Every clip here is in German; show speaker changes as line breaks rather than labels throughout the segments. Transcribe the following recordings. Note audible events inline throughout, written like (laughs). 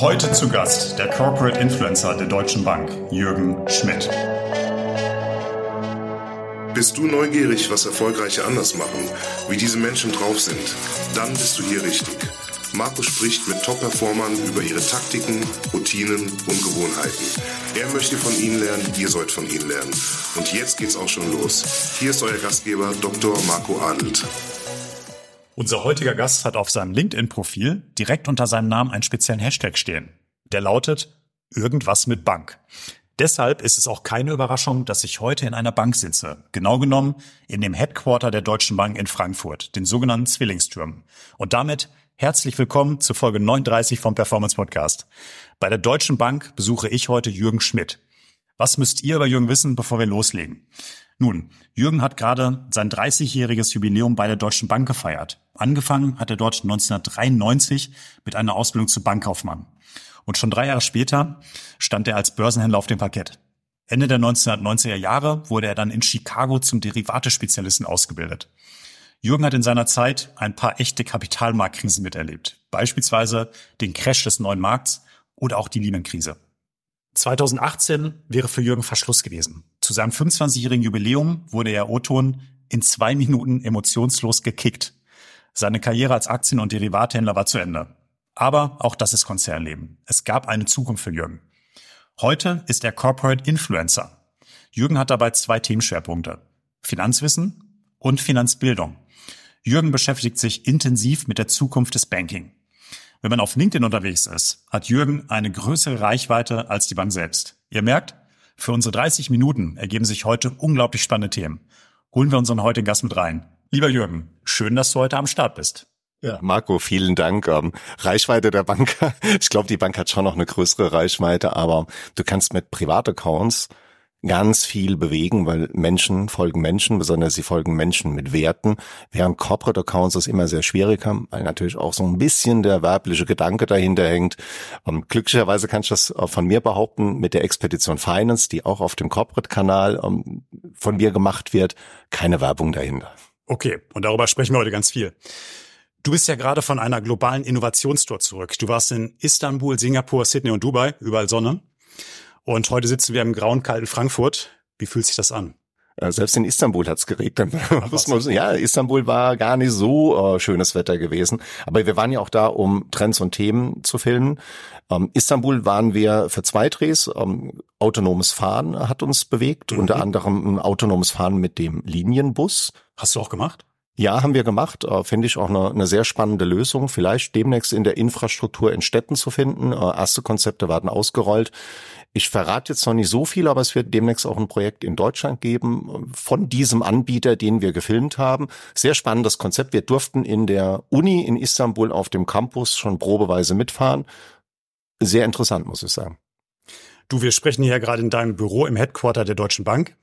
Heute zu Gast der Corporate Influencer der Deutschen Bank, Jürgen Schmidt.
Bist du neugierig, was Erfolgreiche anders machen, wie diese Menschen drauf sind? Dann bist du hier richtig. Marco spricht mit Top-Performern über ihre Taktiken, Routinen und Gewohnheiten. Er möchte von ihnen lernen, ihr sollt von ihnen lernen. Und jetzt geht's auch schon los. Hier ist euer Gastgeber Dr. Marco Adelt.
Unser heutiger Gast hat auf seinem LinkedIn-Profil direkt unter seinem Namen einen speziellen Hashtag stehen. Der lautet irgendwas mit Bank. Deshalb ist es auch keine Überraschung, dass ich heute in einer Bank sitze. Genau genommen in dem Headquarter der Deutschen Bank in Frankfurt, den sogenannten Zwillingstürmen. Und damit herzlich willkommen zu Folge 39 vom Performance Podcast. Bei der Deutschen Bank besuche ich heute Jürgen Schmidt. Was müsst ihr über Jürgen wissen, bevor wir loslegen? Nun, Jürgen hat gerade sein 30-jähriges Jubiläum bei der Deutschen Bank gefeiert. Angefangen hat er dort 1993 mit einer Ausbildung zu Bankkaufmann. Und schon drei Jahre später stand er als Börsenhändler auf dem Parkett. Ende der 1990er Jahre wurde er dann in Chicago zum Derivate-Spezialisten ausgebildet. Jürgen hat in seiner Zeit ein paar echte Kapitalmarktkrisen miterlebt. Beispielsweise den Crash des neuen Markts oder auch die Lehman-Krise. 2018 wäre für Jürgen Verschluss gewesen. Zu seinem 25-jährigen Jubiläum wurde er O-Ton in zwei Minuten emotionslos gekickt. Seine Karriere als Aktien- und Derivathändler war zu Ende. Aber auch das ist Konzernleben. Es gab eine Zukunft für Jürgen. Heute ist er Corporate Influencer. Jürgen hat dabei zwei Themenschwerpunkte. Finanzwissen und Finanzbildung. Jürgen beschäftigt sich intensiv mit der Zukunft des Banking. Wenn man auf LinkedIn unterwegs ist, hat Jürgen eine größere Reichweite als die Bank selbst. Ihr merkt, für unsere 30 Minuten ergeben sich heute unglaublich spannende Themen. Holen wir unseren heutigen Gast mit rein. Lieber Jürgen, schön, dass du heute am Start bist.
Ja, Marco, vielen Dank. Ähm, Reichweite der Bank. (laughs) Ich glaube, die Bank hat schon noch eine größere Reichweite, aber du kannst mit Privataccounts ganz viel bewegen, weil Menschen folgen Menschen, besonders sie folgen Menschen mit Werten, während Corporate Accounts es immer sehr schwierig haben, weil natürlich auch so ein bisschen der werbliche Gedanke dahinter hängt. Und ähm, glücklicherweise kann ich das von mir behaupten, mit der Expedition Finance, die auch auf dem Corporate-Kanal ähm, von mir gemacht wird, keine Werbung dahinter.
Okay, und darüber sprechen wir heute ganz viel. Du bist ja gerade von einer globalen Innovationstour zurück. Du warst in Istanbul, Singapur, Sydney und Dubai, überall Sonne. Und heute sitzen wir im grauen, kalten Frankfurt. Wie fühlt sich das an?
Selbst in Istanbul hat's geregnet. (laughs) ja, Istanbul war gar nicht so äh, schönes Wetter gewesen. Aber wir waren ja auch da, um Trends und Themen zu filmen. Ähm, Istanbul waren wir für zwei Drehs. Ähm, autonomes Fahren hat uns bewegt, mhm. unter anderem ein autonomes Fahren mit dem Linienbus.
Hast du auch gemacht?
Ja, haben wir gemacht. Äh, Finde ich auch eine, eine sehr spannende Lösung. Vielleicht demnächst in der Infrastruktur in Städten zu finden. Äh, erste Konzepte werden ausgerollt. Ich verrate jetzt noch nicht so viel, aber es wird demnächst auch ein Projekt in Deutschland geben von diesem Anbieter, den wir gefilmt haben. Sehr spannendes Konzept. Wir durften in der Uni in Istanbul auf dem Campus schon probeweise mitfahren. Sehr interessant, muss ich sagen.
Du, wir sprechen hier gerade in deinem Büro im Headquarter der Deutschen Bank.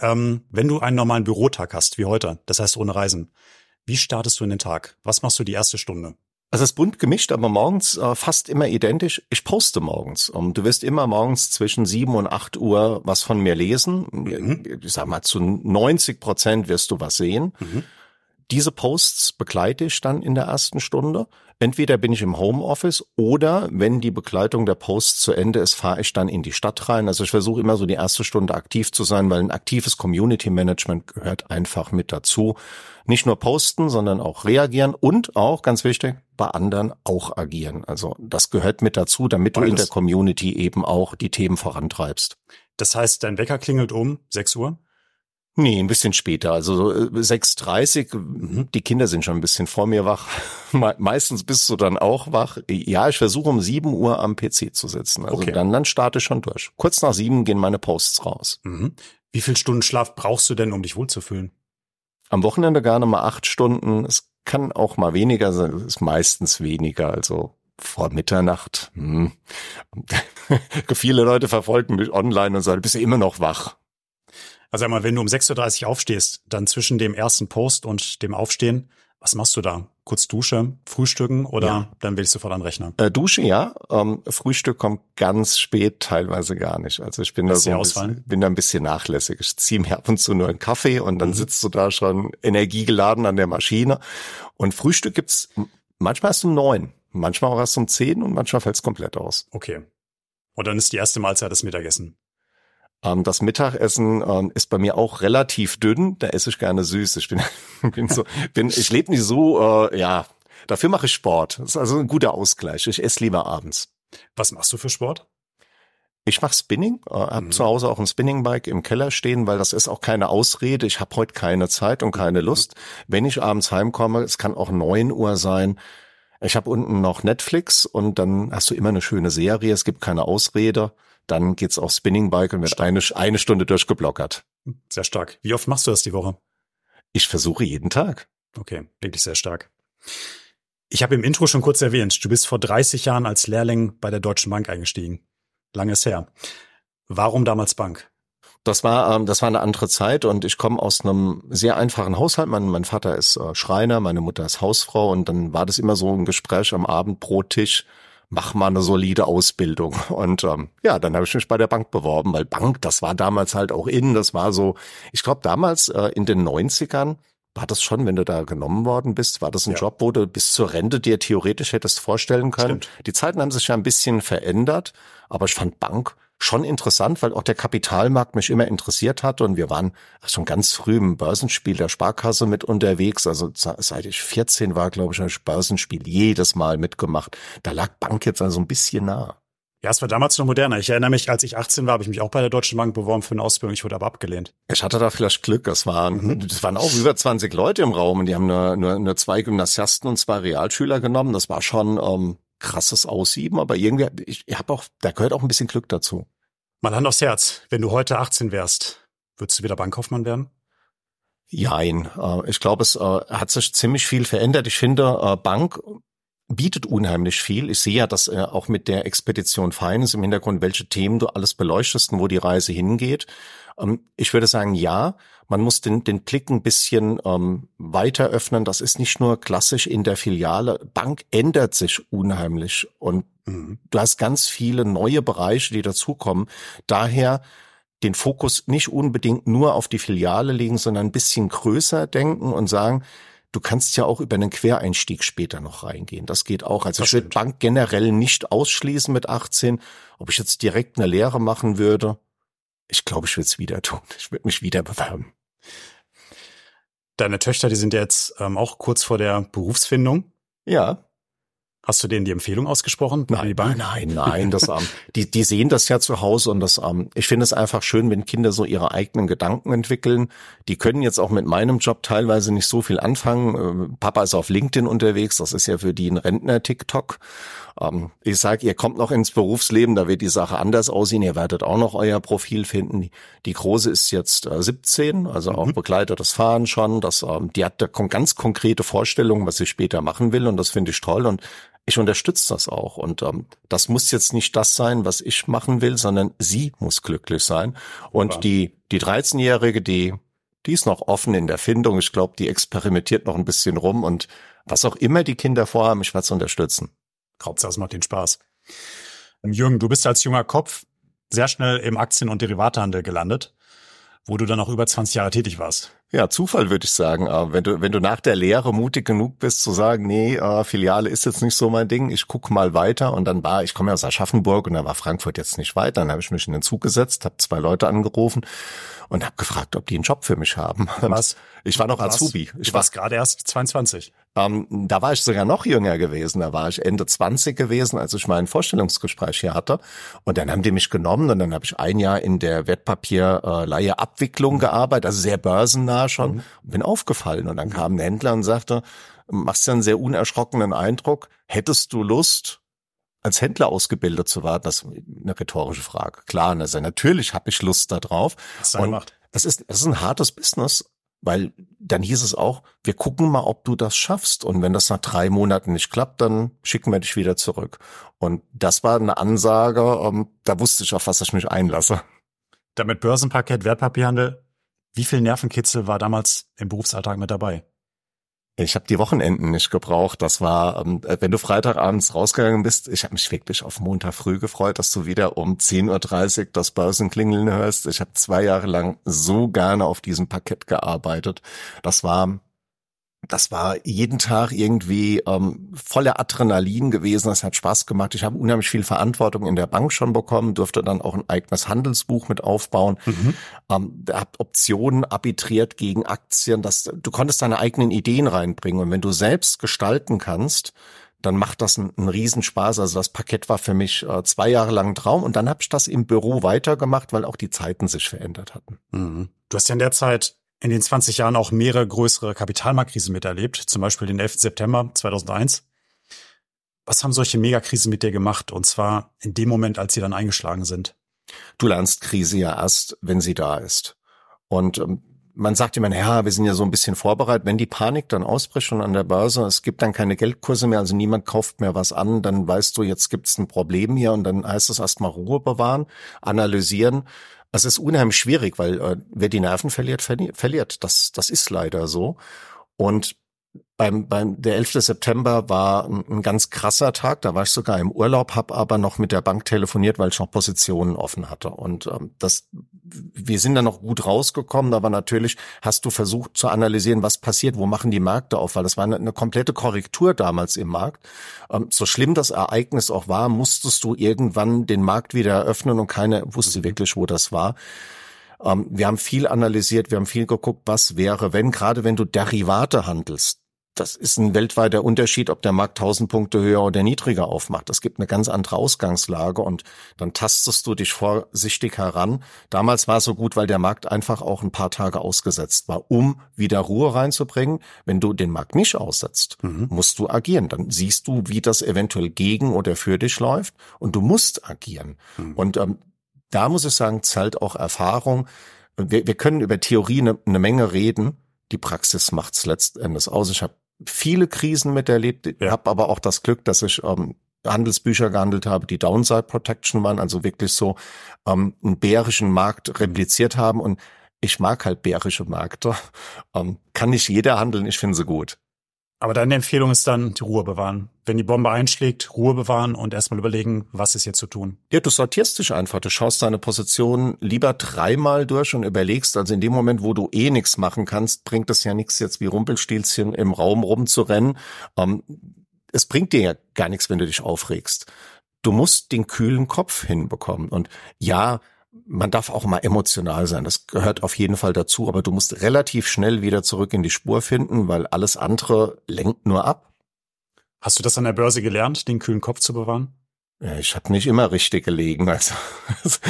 Ähm, wenn du einen normalen Bürotag hast, wie heute, das heißt ohne Reisen, wie startest du in den Tag? Was machst du die erste Stunde?
Also es ist bunt gemischt, aber morgens äh, fast immer identisch. Ich poste morgens. Um, du wirst immer morgens zwischen sieben und acht Uhr was von mir lesen. Mhm. Ich sag mal, zu 90 Prozent wirst du was sehen. Mhm. Diese Posts begleite ich dann in der ersten Stunde. Entweder bin ich im Homeoffice oder wenn die Begleitung der Posts zu Ende ist, fahre ich dann in die Stadt rein. Also ich versuche immer so die erste Stunde aktiv zu sein, weil ein aktives Community Management gehört einfach mit dazu. Nicht nur posten, sondern auch reagieren und auch, ganz wichtig, bei anderen auch agieren. Also das gehört mit dazu, damit du in der Community eben auch die Themen vorantreibst.
Das heißt, dein Wecker klingelt um 6 Uhr?
Nee, ein bisschen später, also 6.30 äh, mhm. Die Kinder sind schon ein bisschen vor mir wach. (laughs) Meistens bist du dann auch wach. Ja, ich versuche um 7 Uhr am PC zu sitzen. Also okay. dann, dann starte ich schon durch. Kurz nach sieben gehen meine Posts raus.
Mhm. Wie viel Stunden Schlaf brauchst du denn, um dich wohlzufühlen?
Am Wochenende gerne mal acht Stunden. Es kann auch mal weniger sein, es ist meistens weniger. Also vor Mitternacht. Hm. (laughs) Viele Leute verfolgen mich online und sagen, bist du immer noch wach?
Also einmal, wenn du um 6.30 Uhr aufstehst, dann zwischen dem ersten Post und dem Aufstehen, was machst du da? Kurz Dusche, Frühstücken oder ja. dann will ich sofort an Rechner?
Äh, Dusche, ja. Ähm, Frühstück kommt ganz spät, teilweise gar nicht. Also ich bin da so ein bisschen, bin da ein bisschen nachlässig. Ich ziehe mir ab und zu nur einen Kaffee und dann mhm. sitzt du da schon energiegeladen an der Maschine. Und Frühstück gibt's Manchmal erst um neun, manchmal auch erst um zehn und manchmal fällt es komplett aus.
Okay. Und dann ist die erste Mahlzeit das Mittagessen.
Ähm, das Mittagessen ähm, ist bei mir auch relativ dünn. Da esse ich gerne süß. Ich bin, (laughs) bin so, bin, ich lebe nicht so, äh, ja. Dafür mache ich Sport. Das ist also ein guter Ausgleich. Ich esse lieber abends.
Was machst du für Sport?
Ich mache Spinning, äh, habe
Mhm.
zu Hause auch ein Spinningbike im Keller stehen, weil das ist auch keine Ausrede. Ich habe heute keine Zeit und keine Lust. Wenn ich abends heimkomme, es kann auch neun Uhr sein. Ich habe unten noch Netflix und dann hast du immer eine schöne Serie. Es gibt keine Ausrede. Dann geht's aufs Spinningbike und wird eine, eine Stunde durchgeblockert.
Sehr stark. Wie oft machst du das die Woche?
Ich versuche jeden Tag.
Okay, wirklich sehr stark. Ich habe im Intro schon kurz erwähnt, du bist vor 30 Jahren als Lehrling bei der Deutschen Bank eingestiegen. Langes her. Warum damals Bank?
Das war, ähm, das war eine andere Zeit und ich komme aus einem sehr einfachen Haushalt. Mein, mein Vater ist äh, Schreiner, meine Mutter ist Hausfrau und dann war das immer so ein Gespräch am Abend pro Tisch. Mach mal eine solide Ausbildung. (laughs) Und ähm, ja, dann habe ich mich bei der Bank beworben, weil Bank, das war damals halt auch in, das war so, ich glaube damals äh, in den 90ern war das schon, wenn du da genommen worden bist, war das ein
Ja.
Job, wo du bis zur Rente dir theoretisch hättest vorstellen können.
Stimmt.
Die Zeiten haben sich ja ein bisschen verändert, aber ich fand Bank schon interessant, weil auch der Kapitalmarkt mich immer interessiert hat und wir waren schon ganz früh im Börsenspiel der Sparkasse mit unterwegs. Also seit ich 14 war, glaube ich, habe ich Börsenspiel jedes Mal mitgemacht. Da lag Bank jetzt also ein bisschen nah.
Ja, es war damals noch moderner. Ich erinnere mich, als ich 18 war, habe ich mich auch bei der Deutschen Bank beworben für eine Ausbildung. Ich wurde aber abgelehnt.
Ich hatte da vielleicht Glück. Es waren,
Mhm.
das waren auch über 20 Leute im Raum und die haben nur, nur, nur zwei Gymnasiasten und zwei Realschüler genommen. Das war schon ähm, krasses Aussieben, aber irgendwie, ich, ich habe auch, da gehört auch ein bisschen Glück dazu.
Mal Hand aufs Herz. Wenn du heute 18 wärst, würdest du wieder Bankkaufmann werden?
Jein. Äh, Ich glaube, es äh, hat sich ziemlich viel verändert. Ich finde, äh, Bank bietet unheimlich viel. Ich sehe ja, dass äh, auch mit der Expedition Finance im Hintergrund, welche Themen du alles beleuchtest und wo die Reise hingeht. Ähm, Ich würde sagen, ja, man muss den, den Blick ein bisschen ähm, weiter öffnen. Das ist nicht nur klassisch in der Filiale. Bank ändert sich unheimlich und
Mhm.
du hast ganz viele neue Bereiche, die dazukommen. Daher den Fokus nicht unbedingt nur auf die Filiale legen, sondern ein bisschen größer denken und sagen, du kannst ja auch über einen Quereinstieg später noch reingehen. Das geht auch. Also
Das
ich würde. Bank generell nicht ausschließen mit 18. Ob ich jetzt direkt eine Lehre machen würde, ich glaube, ich würde es wieder tun. Ich würde mich wieder bewerben.
Deine Töchter, die sind jetzt ähm, auch kurz vor der Berufsfindung.
Ja,
Hast du denen die Empfehlung ausgesprochen?
Nein, nein, nein, das, ähm, die, die sehen das ja zu Hause und das, ähm, ich finde es einfach schön, wenn Kinder so ihre eigenen Gedanken entwickeln. Die können jetzt auch mit meinem Job teilweise nicht so viel anfangen. Äh, Papa ist auf LinkedIn unterwegs, das ist ja für die ein Rentner-TikTok. Ähm, ich sage, ihr kommt noch ins Berufsleben, da wird die Sache anders aussehen. Ihr werdet auch noch euer Profil finden. Die, Große ist jetzt äh, 17, also auch begleitetes Fahren schon. Das, ähm, die hat da ganz konkrete Vorstellungen, was sie später machen will und das finde ich toll und ich unterstütze das auch. Und ähm, das muss jetzt nicht das sein, was ich machen will, sondern sie muss glücklich sein. Und
Super.
die, die 13-Jährige, die, die ist noch offen in der Findung. Ich glaube, die experimentiert noch ein bisschen rum und was auch immer die Kinder vorhaben, ich werde es unterstützen.
Hauptsache, es macht den Spaß. Ähm, Jürgen, du bist als junger Kopf sehr schnell im Aktien- und Derivatehandel gelandet, wo du dann auch über 20 Jahre tätig warst.
Ja, Zufall würde ich sagen. Äh, Wenn du, wenn du nach der Lehre mutig genug bist zu sagen, nee, äh, Filiale ist jetzt nicht so mein Ding, ich guck mal weiter und dann war, ich komme ja aus Aschaffenburg und da war Frankfurt jetzt nicht weit, dann habe ich mich in den Zug gesetzt, habe zwei Leute angerufen und habe gefragt, ob die einen Job für mich haben.
Was?
Ich war noch Azubi. Ich
Du
war,
gerade erst 22.
ähm, da war ich sogar noch jünger gewesen. Da war ich Ende 20 gewesen, als ich mein Vorstellungsgespräch hier hatte. Und dann haben die mich genommen und dann habe ich ein Jahr in der Wertpapierleihe Abwicklung gearbeitet, also sehr börsennah schon, und bin aufgefallen. Und dann kam ein Händler und sagte, machst ja einen sehr unerschrockenen Eindruck. Hättest du Lust, als Händler ausgebildet zu werden? Das ist eine rhetorische Frage. Klar, also natürlich habe ich Lust darauf.
Dann
Und
gemacht?
Das ist, das ist ein hartes Business, weil dann hieß es auch, wir gucken mal, ob du das schaffst. Und wenn das nach drei Monaten nicht klappt, dann schicken wir dich wieder zurück. Und das war eine Ansage, ähm, da wusste ich, auf was ich mich einlasse.
Damit Börsenparkett, Wertpapierhandel. Wie viel Nervenkitzel war damals im Berufsalltag mit dabei?
Ich habe die Wochenenden nicht gebraucht. Das war, ähm, wenn du Freitagabends rausgegangen bist, ich habe mich wirklich auf Montag früh gefreut, dass du wieder um 10.30 Uhr das Börsenklingeln hörst. Ich habe zwei Jahre lang so gerne auf diesem Parkett gearbeitet. Das war das war jeden Tag irgendwie ähm, voller Adrenalin gewesen. Das hat Spaß gemacht. Ich habe unheimlich viel Verantwortung in der Bank schon bekommen, durfte dann auch ein eigenes Handelsbuch mit aufbauen. Mhm. Ähm, hab Optionen arbitriert gegen Aktien. Das, du konntest deine eigenen Ideen reinbringen. Und wenn du selbst gestalten kannst, dann macht das einen, einen Riesenspaß. Also das Parkett war für mich äh, zwei Jahre lang ein Traum und dann habe ich das im Büro weitergemacht, weil auch die Zeiten sich verändert hatten.
Mhm. Du hast ja in der Zeit in den 20 Jahren auch mehrere größere Kapitalmarktkrisen miterlebt, zum Beispiel den 11. September 2001. Was haben solche Megakrisen mit dir gemacht? Und zwar in dem Moment, als sie dann eingeschlagen sind.
Du lernst Krise ja erst, wenn sie da ist. Und ähm, man sagt immer, ja, wir sind ja so ein bisschen vorbereitet. Wenn die Panik dann ausbricht schon an der Börse, es gibt dann keine Geldkurse mehr, also niemand kauft mehr was an, dann weißt du, jetzt gibt's ein Problem hier und dann heißt es erstmal Ruhe bewahren, analysieren es ist unheimlich schwierig, weil äh, wer die Nerven verliert, verliert. Das, das ist leider so. Und beim, beim der 11. September war ein, ein, ganz krasser Tag. Da war ich sogar im Urlaub, habe aber noch mit der Bank telefoniert, weil ich noch Positionen offen hatte. Und ähm, das, wir sind da noch gut rausgekommen. Aber natürlich hast du versucht zu analysieren, was passiert, wo machen die Märkte auf, weil das war eine, eine komplette Korrektur damals im Markt. Ähm, so schlimm das Ereignis auch war, musstest du irgendwann den Markt wieder eröffnen und keiner wusste wirklich, wo das war. Ähm, wir haben viel analysiert, wir haben viel geguckt, was wäre, wenn, gerade wenn du Derivate handelst das ist ein weltweiter Unterschied, ob der Markt 1000 Punkte höher oder niedriger aufmacht. Es gibt eine ganz andere Ausgangslage und dann tastest du dich vorsichtig heran. Damals war es so gut, weil der Markt einfach auch ein paar Tage ausgesetzt war, um wieder Ruhe reinzubringen. Wenn du den Markt nicht aussetzt, mhm. musst du agieren. Dann siehst du, wie das eventuell gegen oder für dich läuft und du musst agieren. Mhm. Und ähm, da muss ich sagen, zahlt auch Erfahrung. Wir, wir können über Theorie eine, eine Menge reden. Die Praxis macht's letztendlich aus. Ich habe viele Krisen miterlebt, ja. habe aber auch das Glück, dass ich ähm, Handelsbücher gehandelt habe, die Downside Protection waren, also wirklich so ähm, einen bärischen Markt repliziert haben. Und ich mag halt bärische Märkte. (laughs) Ähm, kann nicht jeder handeln, ich finde sie gut.
Aber deine Empfehlung ist dann, die Ruhe bewahren. Wenn die Bombe einschlägt, Ruhe bewahren und erstmal überlegen, was ist jetzt zu tun.
Ja, du sortierst dich einfach. Du schaust deine Position lieber dreimal durch und überlegst, also in dem Moment, wo du eh nichts machen kannst, bringt es ja nichts, jetzt wie Rumpelstilzchen im Raum rumzurennen. Ähm, es bringt dir ja gar nichts, wenn du dich aufregst. Du musst den kühlen Kopf hinbekommen. Und ja, man darf auch mal emotional sein. Das gehört auf jeden Fall dazu. Aber du musst relativ schnell wieder zurück in die Spur finden, weil alles andere lenkt nur ab.
Hast du das an der Börse gelernt, den kühlen Kopf zu bewahren?
Ich habe nicht immer richtig gelegen. (laughs) Also es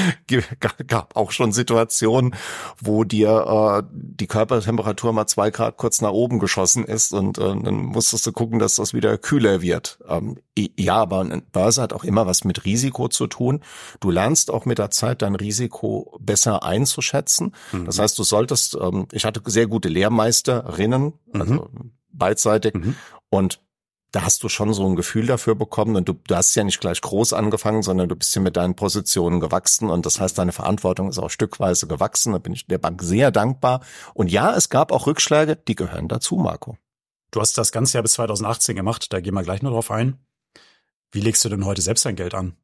gab auch schon Situationen, wo dir äh, die Körpertemperatur mal zwei Grad kurz nach oben geschossen ist und äh, dann musstest du gucken, dass das wieder kühler wird. Ähm, ja, aber eine Börse hat auch immer was mit Risiko zu tun. Du lernst auch mit der Zeit dein Risiko besser einzuschätzen. Mhm. Das heißt, du solltest, ähm, ich hatte sehr gute Lehrmeisterinnen, also mhm. beidseitig, mhm. und da hast du schon so ein Gefühl dafür bekommen und du, du hast ja nicht gleich groß angefangen, sondern du bist ja mit deinen Positionen gewachsen und das heißt, deine Verantwortung ist auch stückweise gewachsen. Da bin ich der Bank sehr dankbar. Und ja, es gab auch Rückschläge, die gehören dazu, Marco.
Du hast das ganze Jahr bis 2018 gemacht, da gehen wir gleich noch drauf ein. Wie legst du denn heute selbst dein Geld an?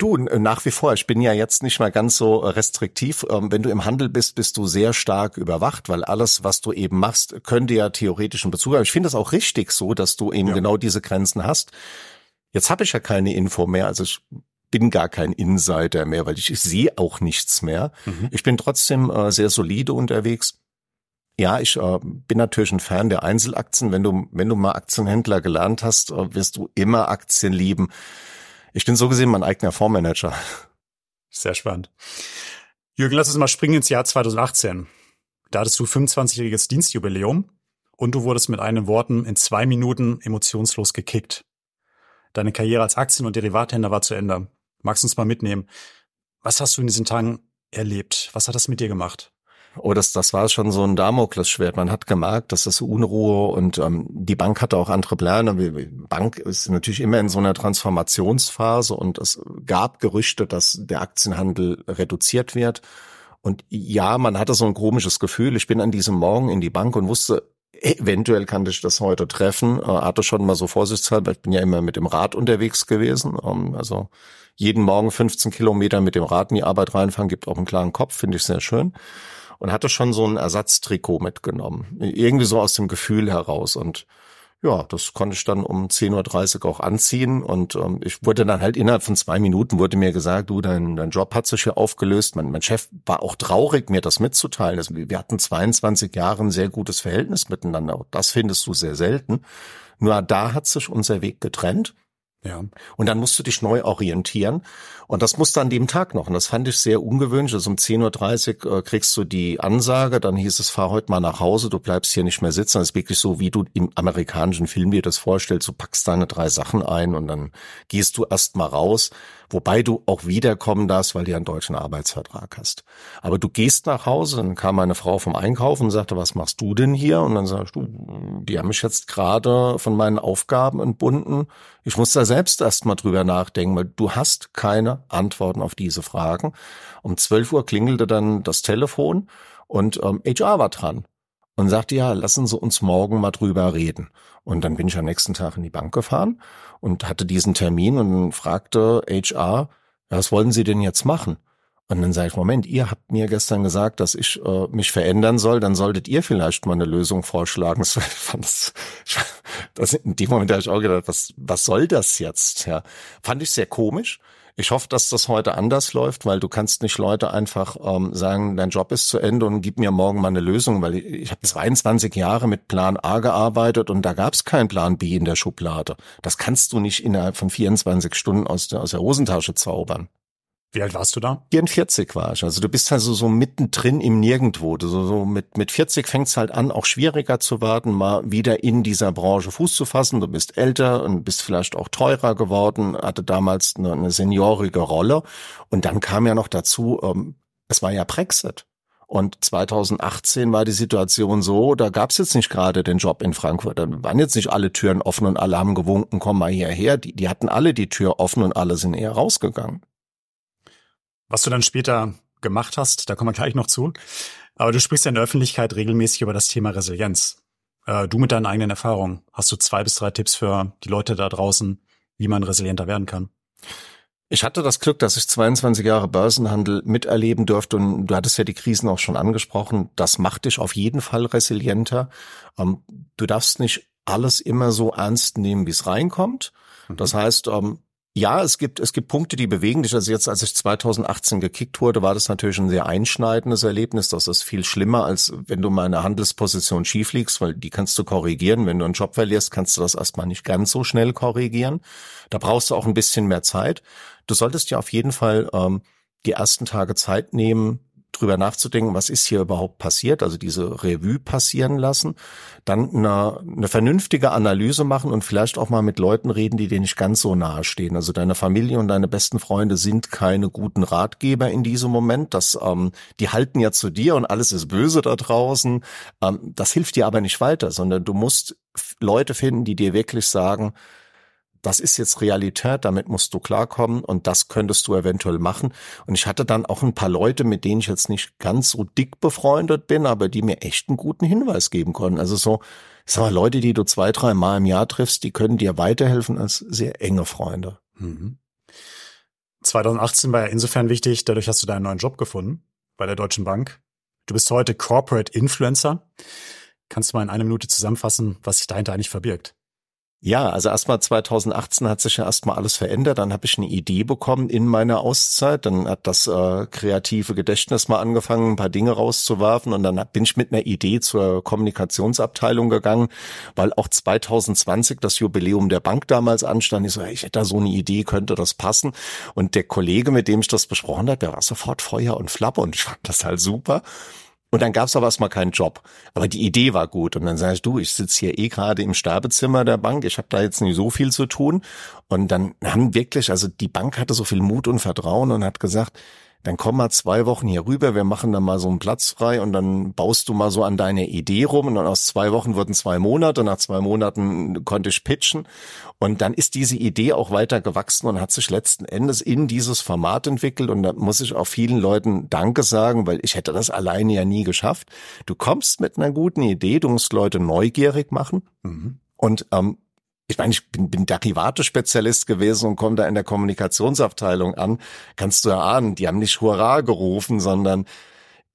Du, nach wie vor, ich bin ja jetzt nicht mal ganz so restriktiv. Ähm, wenn du im Handel bist, bist du sehr stark überwacht, weil alles, was du eben machst, könnte ja theoretisch einen Bezug haben. Ich finde das auch richtig so, dass du eben ja. genau diese Grenzen hast. Jetzt habe ich ja keine Info mehr, also ich bin gar kein Insider mehr, weil ich, ich sehe auch nichts mehr. Mhm. Ich bin trotzdem äh, sehr solide unterwegs. Ja, ich äh, bin natürlich ein Fan der Einzelaktien. Wenn du, wenn du mal Aktienhändler gelernt hast, äh, wirst du immer Aktien lieben. Ich bin so gesehen mein eigener Fondsmanager.
Sehr spannend. Jürgen, lass uns mal springen ins Jahr 2018. Da hattest du 25-jähriges Dienstjubiläum und du wurdest mit einem Worten in zwei Minuten emotionslos gekickt. Deine Karriere als Aktien- und Derivathändler war zu Ende. Magst du uns mal mitnehmen? Was hast du in diesen Tagen erlebt? Was hat das mit dir gemacht?
Oh, das, das war schon so ein Damoklesschwert. Man hat gemerkt, dass das Unruhe und ähm, die Bank hatte auch andere Pläne. Die Bank ist natürlich immer in so einer Transformationsphase und es gab Gerüchte, dass der Aktienhandel reduziert wird. Und ja, man hatte so ein komisches Gefühl. Ich bin an diesem Morgen in die Bank und wusste, eventuell kann ich das heute treffen. Äh, hatte schon mal so vorsichtshalber, ich bin ja immer mit dem Rad unterwegs gewesen. Ähm, also jeden Morgen 15 Kilometer mit dem Rad in die Arbeit reinfahren, gibt auch einen klaren Kopf, finde ich sehr schön. Und hatte schon so ein Ersatztrikot mitgenommen. Irgendwie so aus dem Gefühl heraus. Und ja, das konnte ich dann um 10.30 Uhr auch anziehen und ähm, ich wurde dann halt innerhalb von zwei Minuten wurde mir gesagt, du, dein, dein Job hat sich hier aufgelöst. Mein, mein Chef war auch traurig, mir das mitzuteilen. Also wir hatten 22 Jahre ein sehr gutes Verhältnis miteinander. Das findest du sehr selten. Nur da hat sich unser Weg getrennt. Ja. Und dann musst du dich neu orientieren. Und das musste an dem Tag noch. Und das fand ich sehr ungewöhnlich. Also um 10.30 Uhr äh, kriegst du die Ansage, dann hieß es, fahr heute mal nach Hause, du bleibst hier nicht mehr sitzen. Das ist wirklich so, wie du im amerikanischen Film dir das vorstellst. Du packst deine drei Sachen ein und dann gehst du erst mal raus. Wobei du auch wiederkommen darfst, weil du einen deutschen Arbeitsvertrag hast. Aber du gehst nach Hause, dann kam meine Frau vom Einkaufen und sagte, was machst du denn hier? Und dann sagst du, die haben mich jetzt gerade von meinen Aufgaben entbunden. Ich muss da selbst erst mal drüber nachdenken, weil du hast keine Antworten auf diese Fragen. Um 12 Uhr klingelte dann das Telefon und ähm, HR war dran und sagte, ja, lassen Sie uns morgen mal drüber reden. Und dann bin ich am nächsten Tag in die Bank gefahren und hatte diesen Termin und fragte HR, was wollen Sie denn jetzt machen? Und dann sage ich, Moment, ihr habt mir gestern gesagt, dass ich äh, mich verändern soll, dann solltet ihr vielleicht mal eine Lösung vorschlagen. (laughs) Das, das, das in dem Moment habe ich auch gedacht, was, was soll das jetzt? Ja, fand ich sehr komisch. Ich hoffe, dass das heute anders läuft, weil du kannst nicht Leute einfach ähm, sagen, dein Job ist zu Ende und gib mir morgen mal eine Lösung, weil ich, ich habe 22 Jahre mit Plan A gearbeitet und da gab es keinen Plan B in der Schublade. Das kannst du nicht innerhalb von 24 Stunden aus der, aus der Hosentasche zaubern.
Wie alt warst du da?
44 war ich. Also du bist also so mittendrin im Nirgendwo. So, so mit, mit 40 fängt's halt an, auch schwieriger zu warten, mal wieder in dieser Branche Fuß zu fassen. Du bist älter und bist vielleicht auch teurer geworden, hatte damals eine, eine seniorige Rolle. Und dann kam ja noch dazu, ähm, es war ja Brexit. Und 2018 war die Situation so, da gab's jetzt nicht gerade den Job in Frankfurt. Da waren jetzt nicht alle Türen offen und alle haben gewunken, komm mal hierher. Die, die hatten alle die Tür offen und alle sind eher rausgegangen.
Was du dann später gemacht hast, da kommen wir gleich noch zu. Aber du sprichst ja in der Öffentlichkeit regelmäßig über das Thema Resilienz. Äh, du mit deinen eigenen Erfahrungen, hast du zwei bis drei Tipps für die Leute da draußen, wie man resilienter werden kann?
Ich hatte das Glück, dass ich 22 Jahre Börsenhandel miterleben durfte und du hattest ja die Krisen auch schon angesprochen. Das macht dich auf jeden Fall resilienter. Ähm, du darfst nicht alles immer so ernst nehmen, wie es reinkommt. Mhm. Das heißt, ähm, ja, es gibt, es gibt Punkte, die bewegen dich. Also jetzt, als ich 2018 gekickt wurde, war das natürlich ein sehr einschneidendes Erlebnis. Das ist viel schlimmer, als wenn du mal in einer Handelsposition schief liegst, weil die kannst du korrigieren. Wenn du einen Job verlierst, kannst du das erstmal nicht ganz so schnell korrigieren. Da brauchst du auch ein bisschen mehr Zeit. Du solltest ja auf jeden Fall ähm, die ersten Tage Zeit nehmen, drüber nachzudenken, was ist hier überhaupt passiert, also diese Revue passieren lassen, dann eine, eine vernünftige Analyse machen und vielleicht auch mal mit Leuten reden, die dir nicht ganz so nahe stehen. Also deine Familie und deine besten Freunde sind keine guten Ratgeber in diesem Moment. Das, ähm, die halten ja zu dir und alles ist böse da draußen. Ähm, das hilft dir aber nicht weiter, sondern du musst Leute finden, die dir wirklich sagen, das ist jetzt Realität, damit musst du klarkommen und das könntest du eventuell machen. Und ich hatte dann auch ein paar Leute, mit denen ich jetzt nicht ganz so dick befreundet bin, aber die mir echt einen guten Hinweis geben konnten. Also so, ich sag mal, Leute, die du zwei, drei Mal im Jahr triffst, die können dir weiterhelfen als sehr enge Freunde. Mhm.
2018 war ja insofern wichtig, dadurch hast du deinen neuen Job gefunden bei der Deutschen Bank. Du bist heute Corporate Influencer. Kannst du mal in einer Minute zusammenfassen, was sich dahinter eigentlich verbirgt?
Ja, also erstmal 2018 hat sich ja erstmal alles verändert. Dann habe ich eine Idee bekommen in meiner Auszeit. Dann hat das äh, kreative Gedächtnis mal angefangen, ein paar Dinge rauszuwerfen. Und dann bin ich mit einer Idee zur Kommunikationsabteilung gegangen, weil auch 2020 das Jubiläum der Bank damals anstand. Ich so, ich hätte da so eine Idee, könnte das passen. Und der Kollege, mit dem ich das besprochen habe, der war sofort Feuer und Flappe und ich fand das halt super. Und dann gab's aber erstmal keinen Job. Aber die Idee war gut. Und dann sagst du, ich sitze hier eh gerade im Sterbezimmer der Bank, ich habe da jetzt nicht so viel zu tun. Und dann haben wirklich, also die Bank hatte so viel Mut und Vertrauen und hat gesagt, dann komm mal zwei Wochen hier rüber, wir machen dann mal so einen Platz frei und dann baust du mal so an deine Idee rum und dann aus zwei Wochen wurden zwei Monate, nach zwei Monaten konnte ich pitchen und dann ist diese Idee auch weiter gewachsen und hat sich letzten Endes in dieses Format entwickelt und da muss ich auch vielen Leuten Danke sagen, weil ich hätte das alleine ja nie geschafft. Du kommst mit einer guten Idee, du musst Leute neugierig machen mhm. und ähm, ich meine, ich bin, bin Derivate-Spezialist gewesen und komme da in der Kommunikationsabteilung an. Kannst du erahnen, die haben nicht Hurra gerufen, sondern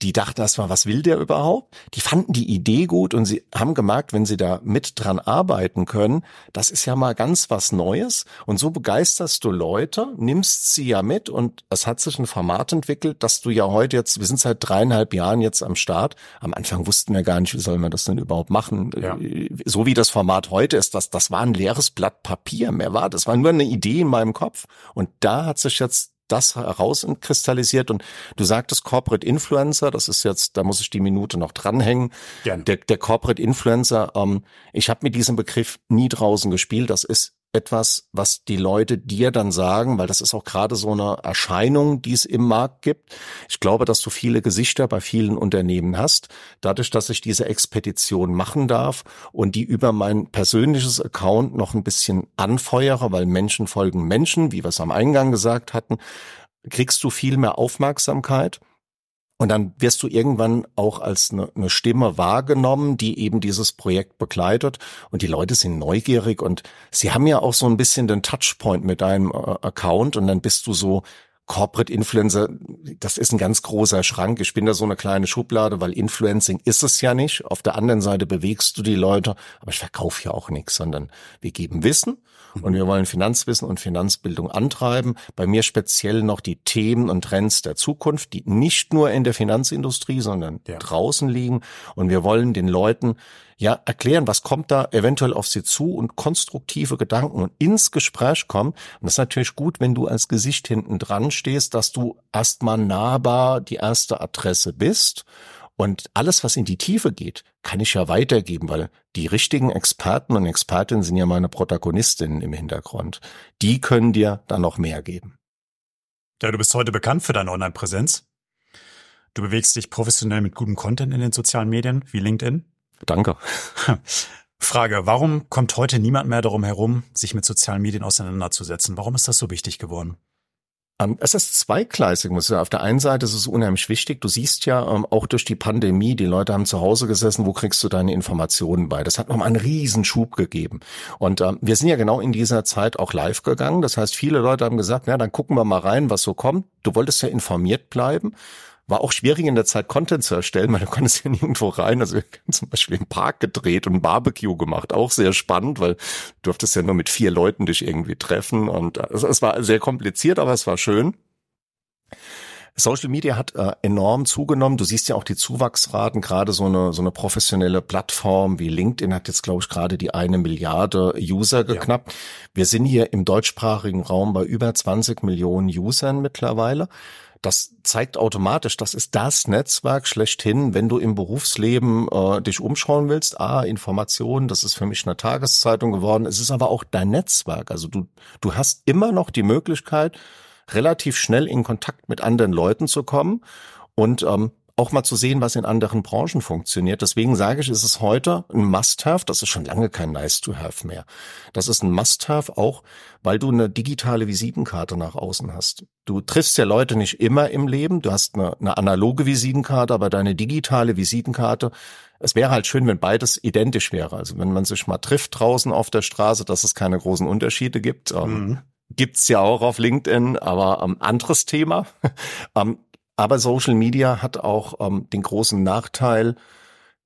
die dachten erstmal, was will der überhaupt? Die fanden die Idee gut und sie haben gemerkt, wenn sie da mit dran arbeiten können, das ist ja mal ganz was Neues. Und so begeisterst du Leute, nimmst sie ja mit und es hat sich ein Format entwickelt, dass du ja heute jetzt, wir sind seit dreieinhalb Jahren jetzt am Start. Am Anfang wussten wir gar nicht, wie soll man das denn überhaupt machen. Ja. So wie das Format heute ist, das, das war ein leeres Blatt Papier, mehr war das. war nur eine Idee in meinem Kopf. Und da hat sich jetzt das herauskristallisiert und du sagtest Corporate Influencer, das ist jetzt, da muss ich die Minute noch dranhängen. Gerne. Der, der Corporate Influencer, ähm, ich habe mit diesem Begriff nie draußen gespielt, das ist etwas, was die Leute dir dann sagen, weil das ist auch gerade so eine Erscheinung, die es im Markt gibt. Ich glaube, dass du viele Gesichter bei vielen Unternehmen hast. Dadurch, dass ich diese Expedition machen darf und die über mein persönliches Account noch ein bisschen anfeuere, weil Menschen folgen Menschen, wie wir es am Eingang gesagt hatten, kriegst du viel mehr Aufmerksamkeit. Und dann wirst du irgendwann auch als eine, eine, Stimme wahrgenommen, die eben dieses Projekt begleitet. Und die Leute sind neugierig und sie haben ja auch so ein bisschen den Touchpoint mit deinem äh, Account und dann bist du so Corporate Influencer, das ist ein ganz großer Schrank. Ich bin da so eine kleine Schublade, weil Influencing ist es ja nicht. Auf der anderen Seite bewegst du die Leute, aber ich verkaufe ja auch nichts, sondern wir geben Wissen und wir wollen Finanzwissen und Finanzbildung antreiben. Bei mir speziell noch die Themen und Trends der Zukunft, die nicht nur in der Finanzindustrie, sondern ja. draußen liegen. Und wir wollen den Leuten ja erklären, was kommt da eventuell auf sie zu und konstruktive Gedanken und ins Gespräch kommen. Und das ist natürlich gut, wenn du als Gesicht hinten dran stehst, dass du erstmal nahbar die erste Adresse bist und alles, was in die Tiefe geht, kann ich ja weitergeben, weil die richtigen Experten und Expertinnen sind ja meine Protagonistinnen im Hintergrund. Die können dir dann noch mehr geben.
Ja, du bist heute bekannt für deine Online-Präsenz. Du bewegst dich professionell mit gutem Content in den sozialen Medien wie LinkedIn.
Danke. (laughs)
Frage, warum kommt heute niemand mehr darum herum, sich mit sozialen Medien auseinanderzusetzen? Warum ist das so wichtig geworden?
Ähm, es ist zweigleisig, muss ich sagen. Auf der einen Seite ist es unheimlich wichtig. Du siehst ja ähm, auch durch die Pandemie, die Leute haben zu Hause gesessen, wo kriegst du deine Informationen bei? Das hat nochmal einen Riesenschub gegeben. Und ähm, wir sind ja genau in dieser Zeit auch live gegangen. Das heißt, viele Leute haben gesagt, na, dann gucken wir mal rein, was so kommt. Du wolltest ja informiert bleiben. War auch schwierig in der Zeit Content zu erstellen, weil du konntest ja nirgendwo rein. Also wir haben (laughs) zum Beispiel im Park gedreht und ein Barbecue gemacht. Auch sehr spannend, weil du durftest ja nur mit vier Leuten dich irgendwie treffen. Und also es war sehr kompliziert, aber es war schön. Social Media hat äh, enorm zugenommen. Du siehst ja auch die Zuwachsraten, gerade so eine, so eine professionelle Plattform wie LinkedIn hat jetzt, glaube ich, gerade die eine Milliarde User geknappt. Ja. Wir sind hier im deutschsprachigen Raum bei über 20 Millionen Usern mittlerweile. Das zeigt automatisch, das ist das Netzwerk schlechthin, wenn du im Berufsleben äh, dich umschauen willst. Ah, Informationen, das ist für mich eine Tageszeitung geworden. Es ist aber auch dein Netzwerk. Also du, du hast immer noch die Möglichkeit, relativ schnell in Kontakt mit anderen Leuten zu kommen. Und ähm, auch mal zu sehen, was in anderen Branchen funktioniert. Deswegen sage ich, ist es heute ein Must-Have. Das ist schon lange kein Nice-to-Have mehr. Das ist ein Must-Have auch, weil du eine digitale Visitenkarte nach außen hast. Du triffst ja Leute nicht immer im Leben. Du hast eine, eine analoge Visitenkarte, aber deine digitale Visitenkarte es wäre halt schön, wenn beides identisch wäre. Also wenn man sich mal trifft draußen auf der Straße, dass es keine großen Unterschiede gibt. Ähm, mhm. Gibt's ja auch auf LinkedIn, aber ähm, anderes Thema. (laughs) ähm, aber Social Media hat auch ähm, den großen Nachteil,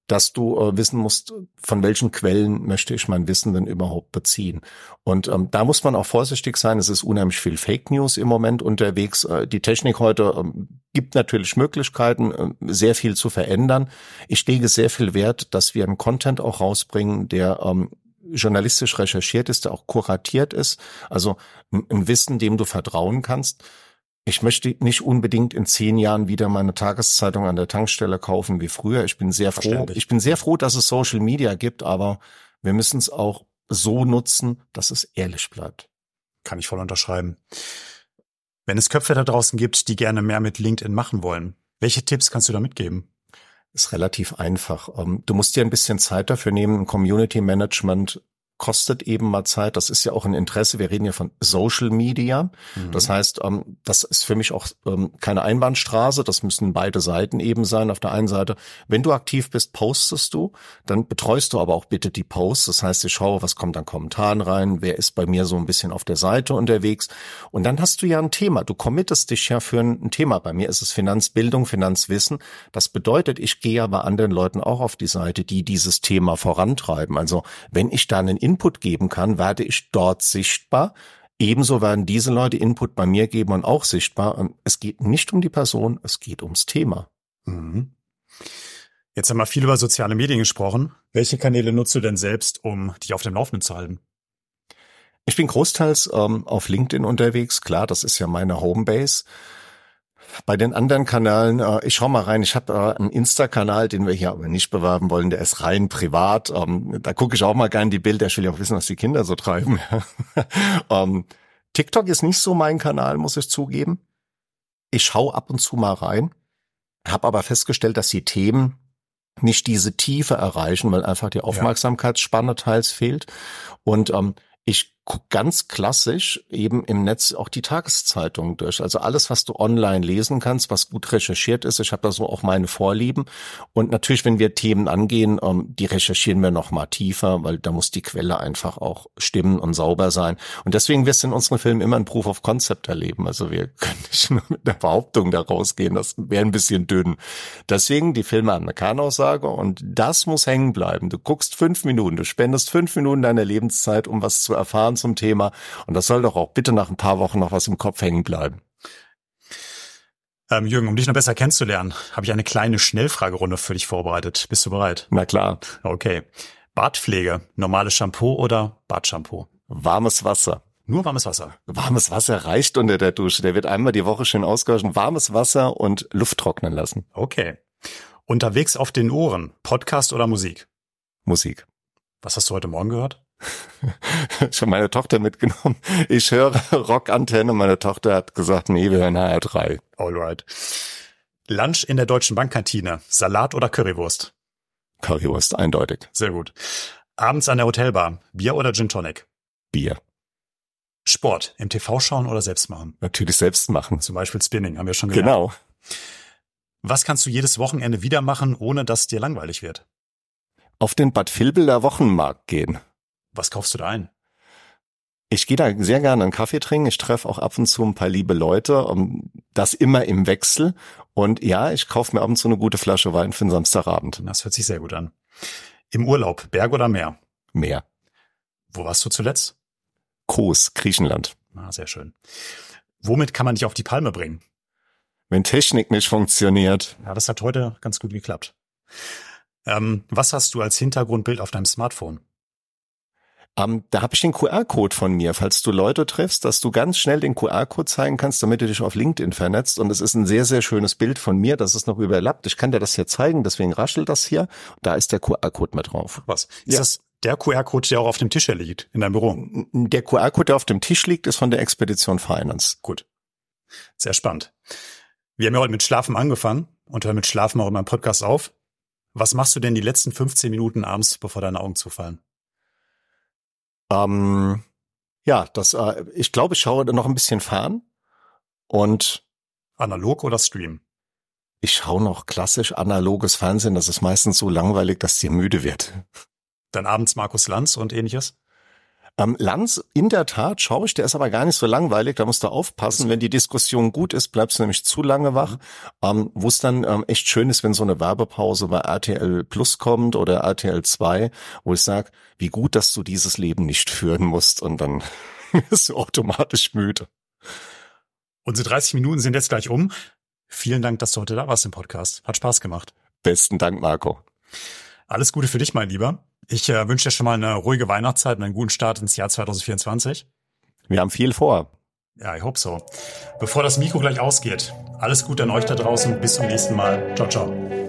dass du äh, wissen musst, von welchen Quellen möchte ich mein Wissen denn überhaupt beziehen. Und ähm, da muss man auch vorsichtig sein. Es ist unheimlich viel Fake News im Moment unterwegs. Äh, die Technik heute ähm, gibt natürlich Möglichkeiten, äh, sehr viel zu verändern. Ich lege sehr viel Wert, dass wir einen Content auch rausbringen, der ähm, journalistisch recherchiert ist, der auch kuratiert ist. Also ein Wissen, dem du vertrauen kannst ich möchte nicht unbedingt in zehn Jahren wieder meine Tageszeitung an der Tankstelle kaufen wie früher. Ich bin sehr froh. Ich bin sehr froh, dass es Social Media gibt, aber wir müssen es auch so nutzen, dass es ehrlich bleibt.
Kann ich voll unterschreiben. Wenn es Köpfe da draußen gibt, die gerne mehr mit LinkedIn machen wollen, welche Tipps kannst du da mitgeben?
Ist relativ einfach. Ähm, du musst dir ein bisschen Zeit dafür nehmen. Community Management kostet eben mal Zeit. Das ist ja auch ein Interesse. Wir reden ja von Social Media. Mhm. Das heißt, ähm, das ist für mich auch ähm, keine Einbahnstraße. Das müssen beide Seiten eben sein. Auf der einen Seite, wenn du aktiv bist, postest du, dann betreust du aber auch bitte die Posts. Das heißt, ich schaue, was kommt an Kommentaren rein, wer ist bei mir so ein bisschen auf der Seite unterwegs. Und dann hast du ja ein Thema. Du committest dich ja für ein Thema. Bei mir ist es Finanzbildung, Finanzwissen. Das bedeutet, ich gehe ja bei anderen Leuten auch auf die Seite, die dieses Thema vorantreiben. Also wenn ich da einen Input geben kann, werde ich dort sichtbar. Ebenso werden diese Leute Input bei mir geben und auch sichtbar. Und es geht nicht um die Person, es geht ums Thema. Mhm.
Jetzt haben wir viel über soziale Medien gesprochen. Welche Kanäle nutzt du denn selbst, um dich auf dem Laufenden zu halten?
Ich bin großteils ähm, auf LinkedIn unterwegs. Klar, das ist ja meine Homebase. Bei den anderen Kanälen, äh, ich schau mal rein, ich habe äh, einen Insta-Kanal, den wir hier aber nicht bewerben wollen, der ist rein privat. Ähm, da gucke ich auch mal gerne die Bilder, ich will ja auch wissen, was die Kinder so treiben. (laughs) ähm, TikTok ist nicht so mein Kanal, muss ich zugeben. Ich schau ab und zu mal rein, habe aber festgestellt, dass die Themen nicht diese Tiefe erreichen, weil einfach die Aufmerksamkeitsspanne teils fehlt. Und ähm, ich ganz klassisch eben im Netz auch die Tageszeitung durch. Also alles, was du online lesen kannst, was gut recherchiert ist. Ich habe da so auch meine Vorlieben. Und natürlich, wenn wir Themen angehen, ähm, die recherchieren wir noch mal tiefer, weil da muss die Quelle einfach auch stimmen und sauber sein. Und deswegen wirst du in unseren Filmen immer ein Proof of Concept erleben. Also wir (laughs) können nicht nur mit der Behauptung da rausgehen. Das wäre ein bisschen dünn. Deswegen die Filme an der Kernaussage und das muss hängen bleiben. Du guckst fünf Minuten, du spendest fünf Minuten deiner Lebenszeit, um was zu erfahren zum Thema. Und das soll doch auch bitte nach ein paar Wochen noch was im Kopf hängen bleiben.
Ähm, Jürgen, um dich noch besser kennenzulernen, habe ich eine kleine Schnellfragerunde für dich vorbereitet. Bist du bereit?
Na klar.
Okay. Bartpflege, normales Shampoo oder Bartshampoo?
Warmes Wasser.
Nur warmes Wasser.
Warmes Wasser reicht unter der Dusche. Der wird einmal die Woche schön ausgewaschen. Warmes Wasser und Luft trocknen lassen.
Okay. Unterwegs auf den Ohren, Podcast oder Musik?
Musik.
Was hast du heute Morgen gehört? (laughs)
ich habe meine Tochter mitgenommen. Ich höre Rockantenne. Meine Tochter hat gesagt, nee, wir hören HR3.
Alright. Lunch in der Deutschen Bankkantine. Salat oder Currywurst?
Currywurst, eindeutig.
Sehr gut. Abends an der Hotelbar. Bier oder Gin Tonic?
Bier.
Sport. Im TV schauen oder selbst machen?
Natürlich selbst machen.
Zum Beispiel Spinning, haben wir schon gelernt.
Genau.
Was kannst du jedes Wochenende wieder machen, ohne dass dir langweilig wird?
Auf den Bad Vilbeler Wochenmarkt gehen.
Was kaufst du da ein?
Ich gehe da sehr gerne einen Kaffee trinken. Ich treffe auch ab und zu ein paar liebe Leute. Das immer im Wechsel. Und ja, ich kaufe mir ab und zu eine gute Flasche Wein für den Samstagabend.
Das hört sich sehr gut an. Im Urlaub, Berg oder Meer?
Meer.
Wo warst du zuletzt?
Kos, Griechenland.
Ah, sehr schön. Womit kann man dich auf die Palme bringen?
Wenn Technik nicht funktioniert.
Ja, das hat heute ganz gut geklappt. Ähm, was hast du als Hintergrundbild auf deinem Smartphone?
Ähm, da habe ich den QR-Code von mir, falls du Leute triffst, dass du ganz schnell den QR-Code zeigen kannst, damit du dich auf LinkedIn vernetzt. Und es ist ein sehr, sehr schönes Bild von mir, das ist noch überlappt. Ich kann dir das hier zeigen, deswegen raschelt das hier. Da ist der QR-Code mit drauf.
Was? Ist ja. das der QR-Code, der auch auf dem Tisch liegt, in deinem Büro?
Der QR-Code, der auf dem Tisch liegt, ist von der Expedition Finance.
Gut. Sehr spannend. Wir haben ja heute mit Schlafen angefangen und hören mit Schlafen auch in meinem Podcast auf. Was machst du denn die letzten 15 Minuten abends, bevor deine Augen zufallen?
Ähm, ja, das, äh, ich glaube, ich schaue noch ein bisschen fern und
analog oder Stream?
Ich schaue noch klassisch analoges Fernsehen. Das ist meistens so langweilig, dass dir müde wird.
Dann abends Markus Lanz und ähnliches?
Ähm, Lanz, in der Tat schaue ich, der ist aber gar nicht so langweilig, da musst du aufpassen. Wenn die Diskussion gut ist, bleibst du nämlich zu lange wach. Mhm. Ähm, Wo es dann ähm, echt schön ist, wenn so eine Werbepause bei RTL Plus kommt oder RTL 2, wo ich sage, wie gut, dass du dieses Leben nicht führen musst und dann (laughs) bist du automatisch müde.
Unsere 30 Minuten sind jetzt gleich um. Vielen Dank, dass du heute da warst im Podcast. Hat Spaß gemacht.
Besten Dank, Marco.
Alles Gute für dich, mein Lieber. Ich äh, wünsche dir schon mal eine ruhige Weihnachtszeit und einen guten Start ins Jahr 2024.
Wir haben viel vor.
Ja, ich hoffe so. Bevor das Mikro gleich ausgeht, alles Gute an euch da draußen. Bis zum nächsten Mal. Ciao, ciao.